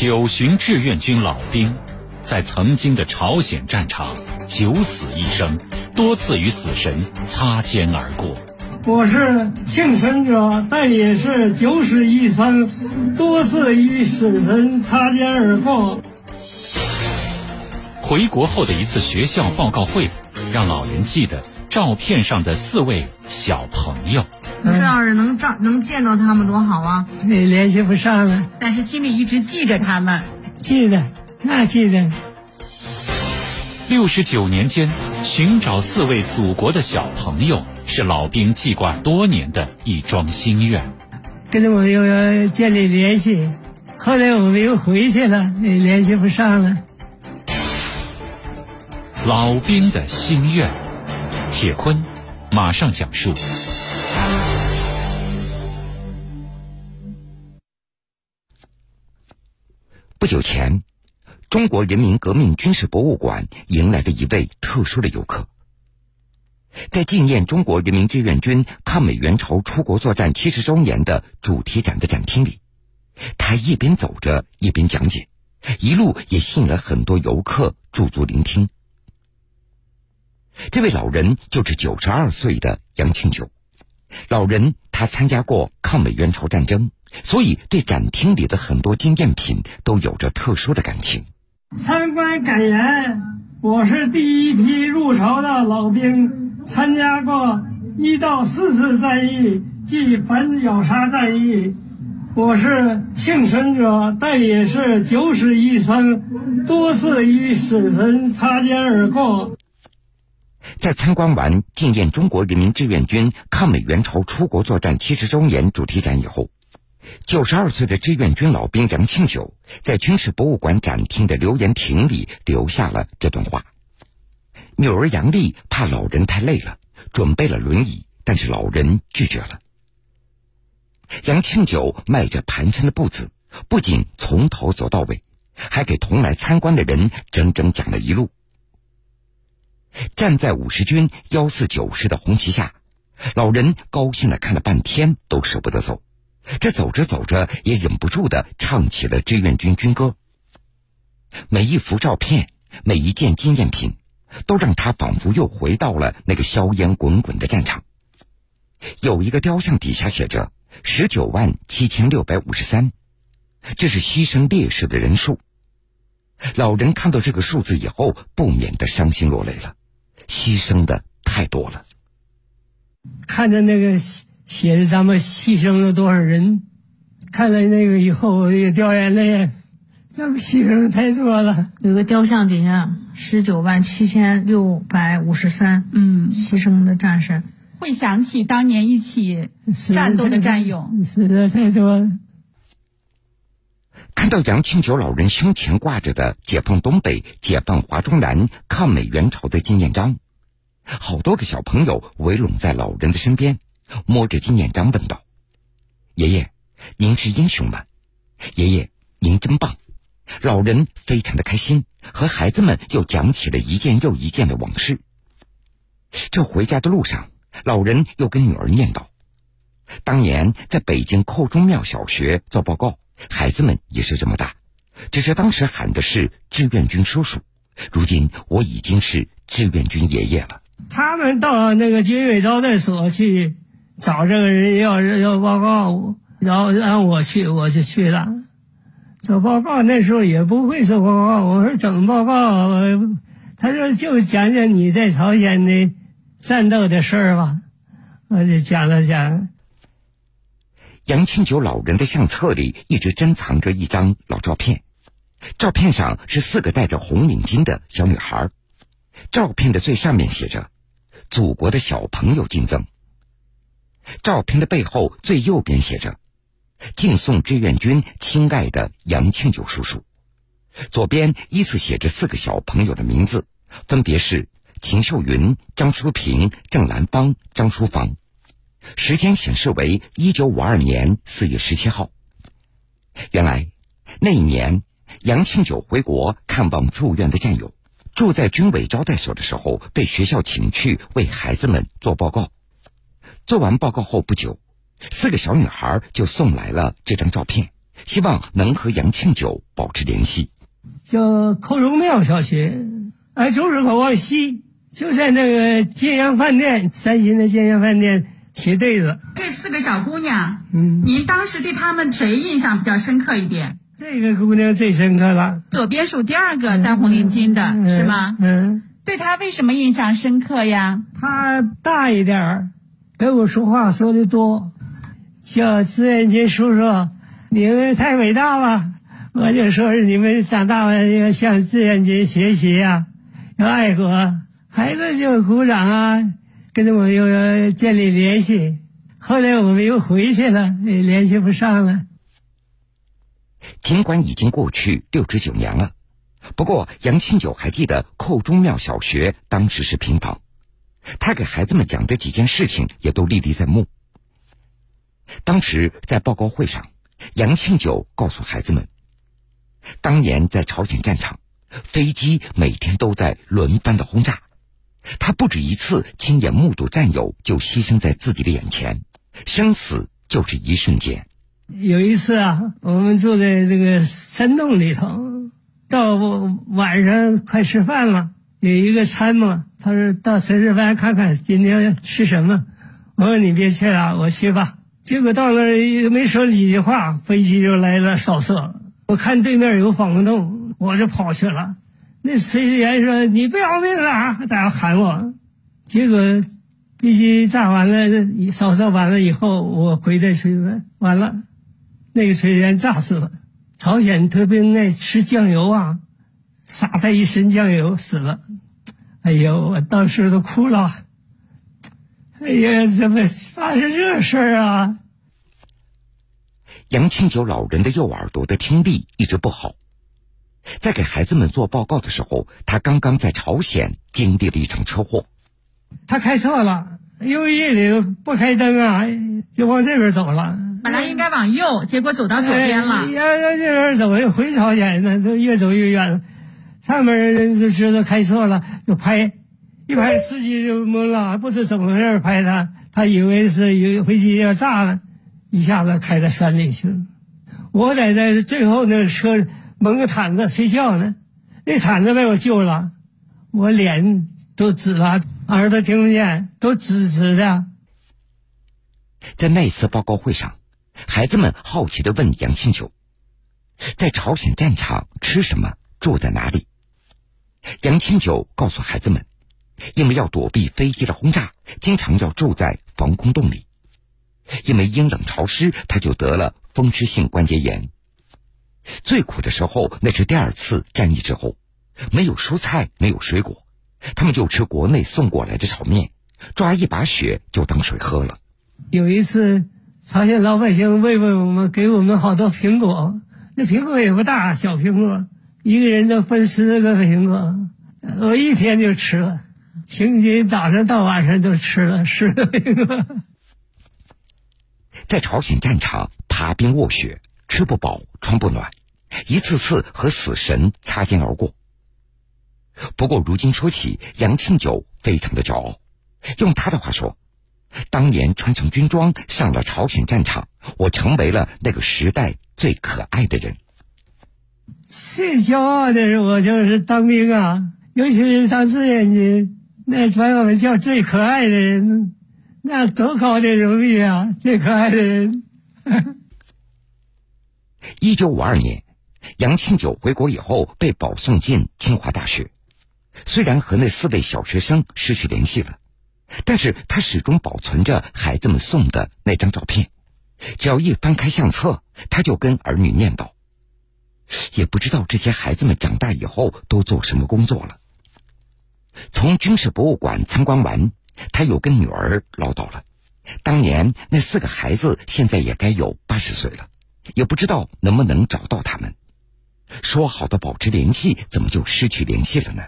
九旬志愿军老兵，在曾经的朝鲜战场九死一生，多次与死神擦肩而过。我是幸存者，但也是九死一生，多次与死神擦肩而过。回国后的一次学校报告会，让老人记得照片上的四位小朋友。这要是能照能见到他们多好啊！那联系不上了，但是心里一直记着他们。记得，那记得。六十九年间，寻找四位祖国的小朋友，是老兵记挂多年的一桩心愿。跟着我又要建立联系，后来我们又回去了，也联系不上了。老兵的心愿，铁坤马上讲述。不久前，中国人民革命军事博物馆迎来了一位特殊的游客。在纪念中国人民志愿军抗美援朝出国作战七十周年的主题展的展厅里，他一边走着一边讲解，一路也吸引了很多游客驻足聆听。这位老人就是九十二岁的杨庆九。老人他参加过抗美援朝战争。所以，对展厅里的很多纪念品都有着特殊的感情。参观感言：我是第一批入朝的老兵，参加过一到四次战役即反绞杀战役。我是幸存者，但也是九死一生，多次与死神擦肩而过。在参观完纪念中国人民志愿军抗美援朝出国作战七十周年主题展以后。九十二岁的志愿军老兵杨庆九在军事博物馆展厅的留言亭里留下了这段话。女儿杨丽怕老人太累了，准备了轮椅，但是老人拒绝了。杨庆九迈着蹒跚的步子，不仅从头走到尾，还给同来参观的人整整讲了一路。站在五十军幺四九师的红旗下，老人高兴的看了半天，都舍不得走。这走着走着，也忍不住的唱起了志愿军军歌。每一幅照片，每一件纪念品，都让他仿佛又回到了那个硝烟滚滚的战场。有一个雕像底下写着“十九万七千六百五十三”，这是牺牲烈士的人数。老人看到这个数字以后，不免的伤心落泪了。牺牲的太多了。看着那个。写的咱们牺牲了多少人？看了那个以后，我也掉眼泪。咱们牺牲太多了。有个雕像底下十九万七千六百五十三，嗯，牺牲的战士，会想起当年一起战斗的战友，死的太多了。看到杨庆九老人胸前挂着的“解放东北、解放华中南、抗美援朝”的纪念章，好多个小朋友围拢在老人的身边。摸着纪念章问道：“爷爷，您是英雄吗？爷爷，您真棒！”老人非常的开心，和孩子们又讲起了一件又一件的往事。这回家的路上，老人又跟女儿念叨：“当年在北京寇中庙小学做报告，孩子们也是这么大，只是当时喊的是志愿军叔叔，如今我已经是志愿军爷爷了。”他们到那个军委招待所去。找这个人要要报告，然后让我去，我就去了。做报告那时候也不会做报告，我说怎么报告？他说就讲讲你在朝鲜的战斗的事儿吧，我就讲了讲。杨庆九老人的相册里一直珍藏着一张老照片，照片上是四个戴着红领巾的小女孩，照片的最上面写着“祖国的小朋友敬赠”。照片的背后最右边写着“敬送志愿军亲爱的杨庆九叔叔”，左边依次写着四个小朋友的名字，分别是秦秀云、张淑平、郑兰芳、张淑芳。时间显示为一九五二年四月十七号。原来那一年，杨庆九回国看望住院的战友，住在军委招待所的时候，被学校请去为孩子们做报告。做完报告后不久，四个小女孩就送来了这张照片，希望能和杨庆九保持联系。叫寇荣庙小学，哎，就是口往西，就在那个建阳饭店，三星的建阳饭店斜对子。这四个小姑娘，嗯，您当时对她们谁印象比较深刻一点？这个姑娘最深刻了。左边数第二个戴红领巾的是吗？嗯。对她为什么印象深刻呀？她大一点儿，跟我说话说的多，叫志愿军叔叔，你们太伟大了。我就说是你们长大了要向志愿军学习呀，要爱国。孩子就鼓掌啊，跟着我又建立联系。后来我们又回去了，联系不上了。尽管已经过去六十九年了，不过杨庆九还记得寇中庙小学当时是平房，他给孩子们讲的几件事情也都历历在目。当时在报告会上，杨庆九告诉孩子们。当年在朝鲜战场，飞机每天都在轮番的轰炸，他不止一次亲眼目睹战友就牺牲在自己的眼前，生死就是一瞬间。有一次啊，我们住在这个山洞里头，到晚上快吃饭了，有一个参谋，他说到炊事班看看今天吃什么。我说你别去了，我去吧。结果到那儿没说几句话，飞机就来了扫射。我看对面有防空洞，我就跑去了。那炊事员说：“你不要命了！”大家喊我。结果飞机炸完了，扫射完了以后，我回来炊事班完了，那个炊事员炸死了。朝鲜特别爱吃酱油啊，撒他一身酱油死了。哎呦，我当时都哭了。哎呀，怎么发生这事儿啊？杨庆九老人的右耳朵的听力一直不好，在给孩子们做报告的时候，他刚刚在朝鲜经历了一场车祸。他开错了，因为夜里不开灯啊，就往这边走了。本来应该往右，结果走到左边了。要要这边走，回朝鲜呢，就越走越远了。上面人就知道开错了，就拍，一拍司机就懵了，不知怎么回事拍他，他以为是有飞机要炸了。一下子开到山里去了，我在在最后那车蒙个毯子睡觉呢，那毯子被我救了，我脸都紫了，耳朵听不见，都紫紫的。在那次报告会上，孩子们好奇的问杨庆九，在朝鲜战场吃什么，住在哪里？杨清九告诉孩子们，因为要躲避飞机的轰炸，经常要住在防空洞里。因为阴冷潮湿，他就得了风湿性关节炎。最苦的时候，那是第二次战役之后，没有蔬菜，没有水果，他们就吃国内送过来的炒面，抓一把雪就当水喝了。有一次，朝鲜老百姓慰问我们，给我们好多苹果，那苹果也不大，小苹果，一个人都分十个苹果，我一天就吃了，星期早上到晚上都吃了十个苹果。在朝鲜战场爬冰卧雪，吃不饱穿不暖，一次次和死神擦肩而过。不过如今说起，杨庆九非常的骄傲。用他的话说：“当年穿上军装上了朝鲜战场，我成为了那个时代最可爱的人。”最骄傲的是我就是当兵啊，尤其是当志愿军，那把我们叫最可爱的人。那多高的荣誉啊！最可爱的人。一九五二年，杨庆九回国以后被保送进清华大学。虽然和那四位小学生失去联系了，但是他始终保存着孩子们送的那张照片。只要一翻开相册，他就跟儿女念叨：“也不知道这些孩子们长大以后都做什么工作了。”从军事博物馆参观完。他又跟女儿唠叨了，当年那四个孩子现在也该有八十岁了，也不知道能不能找到他们。说好的保持联系，怎么就失去联系了呢？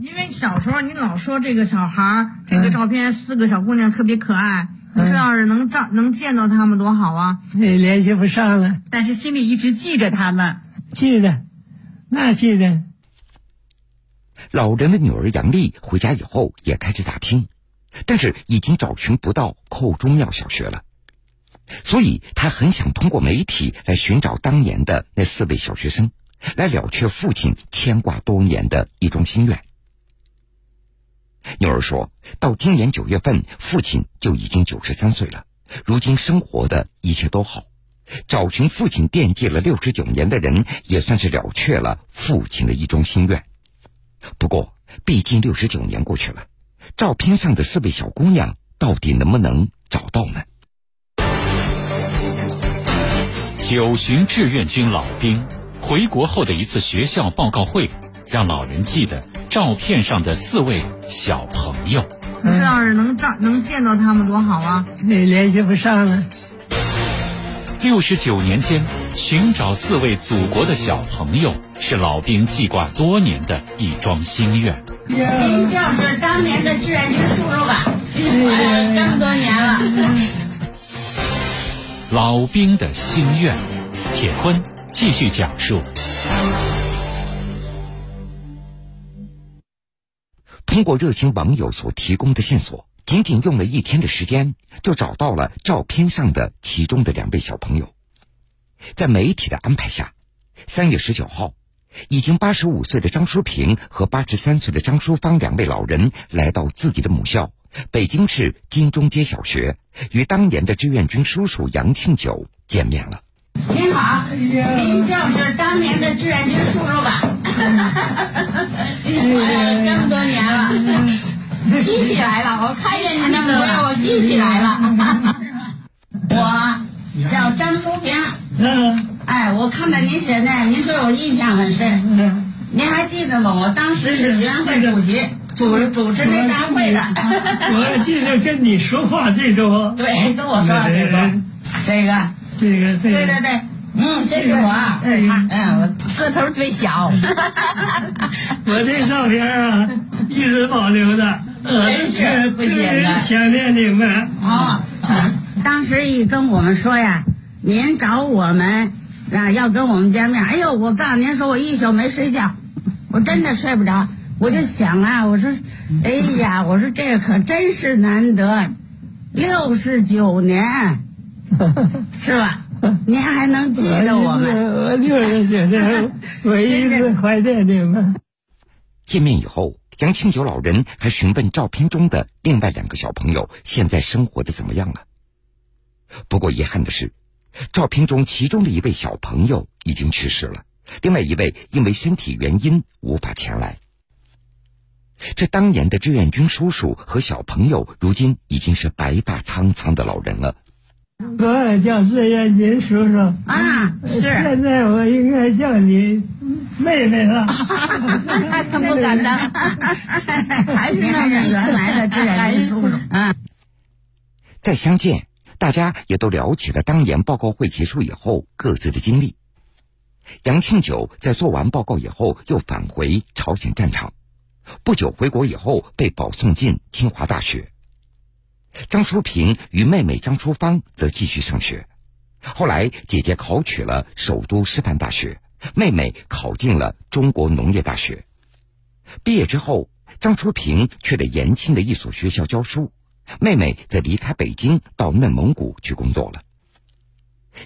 因为小时候你老说这个小孩这个照片四个小姑娘特别可爱，你说要是能照能见到他们多好啊！也联系不上了，但是心里一直记着他们，记得，那记得。老人的女儿杨丽回家以后也开始打听，但是已经找寻不到寇中庙小学了。所以她很想通过媒体来寻找当年的那四位小学生，来了却父亲牵挂多年的一桩心愿。妞儿说到今年九月份，父亲就已经九十三岁了，如今生活的一切都好，找寻父亲惦记了六十九年的人，也算是了却了父亲的一桩心愿。不过，毕竟六十九年过去了，照片上的四位小姑娘到底能不能找到呢？九旬志愿军老兵回国后的一次学校报告会，让老人记得照片上的四位小朋友。这要是能照能见到他们多好啊！也联系不上了。六十九年间，寻找四位祖国的小朋友，是老兵记挂多年的一桩心愿。您就是当年的志愿军叔叔吧？这么多年了。老兵的心愿，铁坤继续讲述。通过热心网友所提供的线索，仅仅用了一天的时间，就找到了照片上的其中的两位小朋友。在媒体的安排下，三月十九号，已经八十五岁的张淑平和八十三岁的张淑芳两位老人来到自己的母校——北京市金钟街小学，与当年的志愿军叔叔杨庆九见面了。您好，您就是当年的志愿军叔叔吧？这么多年了，记起来了。我看见您那么多，我记起来了。我叫张淑平。嗯。哎，我看到您现在，您对我印象很深。嗯。您还记得吗？我当时是学生会主席，主主持那大会的。我记得跟你说话这种。对，跟我说话。这个。这个。对对对。嗯，这是我，嗯，我个头最小。我这照片啊，一直保留着，真是不简单。想念你们啊！当时一跟我们说呀，您找我们啊，要跟我们见面。哎呦，我告诉您说，我一宿没睡觉，我真的睡不着。我就想啊，我说，哎呀，我说这可真是难得，六十九年，是吧？您还能记得我们？我就是觉得我一直怀念你们。见面以后，杨庆九老人还询问照片中的另外两个小朋友现在生活的怎么样了。不过遗憾的是，照片中其中的一位小朋友已经去世了，另外一位因为身体原因无法前来。这当年的志愿军叔叔和小朋友，如今已经是白发苍苍的老人了。我也叫志愿军叔叔啊，是。现在我应该叫你妹妹了。他不敢当，还是那是原来的志愿军叔叔啊。再相见，大家也都聊起了当年报告会结束以后各自的经历。杨庆九在做完报告以后，又返回朝鲜战场，不久回国以后被保送进清华大学。张淑平与妹妹张淑芳则继续上学，后来姐姐考取了首都师范大学，妹妹考进了中国农业大学。毕业之后，张淑平去了延庆的一所学校教书，妹妹则离开北京到内蒙古去工作了。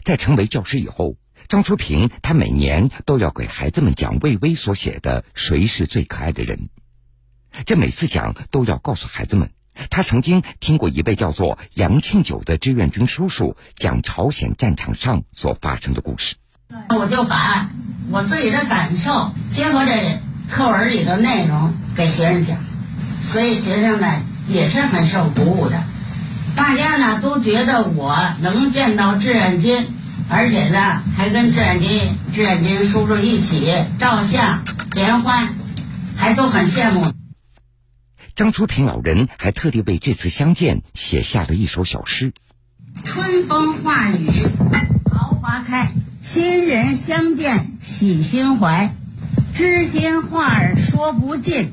在成为教师以后，张淑平他每年都要给孩子们讲魏巍所写的《谁是最可爱的人》，这每次讲都要告诉孩子们。他曾经听过一位叫做杨庆九的志愿军叔叔讲朝鲜战场上所发生的故事。我就把我自己的感受结合这课文里的内容给学生讲，所以学生呢也是很受鼓舞的。大家呢都觉得我能见到志愿军，而且呢还跟志愿军志愿军叔叔一起照相联欢，还都很羡慕。张初平老人还特地为这次相见写下了一首小诗：“春风化雨桃花开，亲人相见喜心怀，知心话儿说不尽，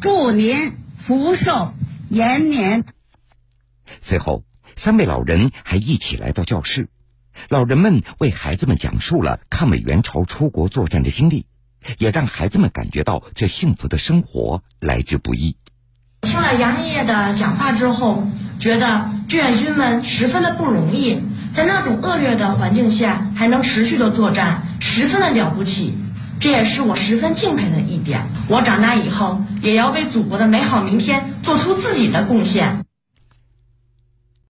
祝您福寿延年。”随后，三位老人还一起来到教室，老人们为孩子们讲述了抗美援朝出国作战的经历，也让孩子们感觉到这幸福的生活来之不易。听了杨爷爷的讲话之后，觉得志愿军们十分的不容易，在那种恶劣的环境下还能持续的作战，十分的了不起。这也是我十分敬佩的一点。我长大以后也要为祖国的美好明天做出自己的贡献。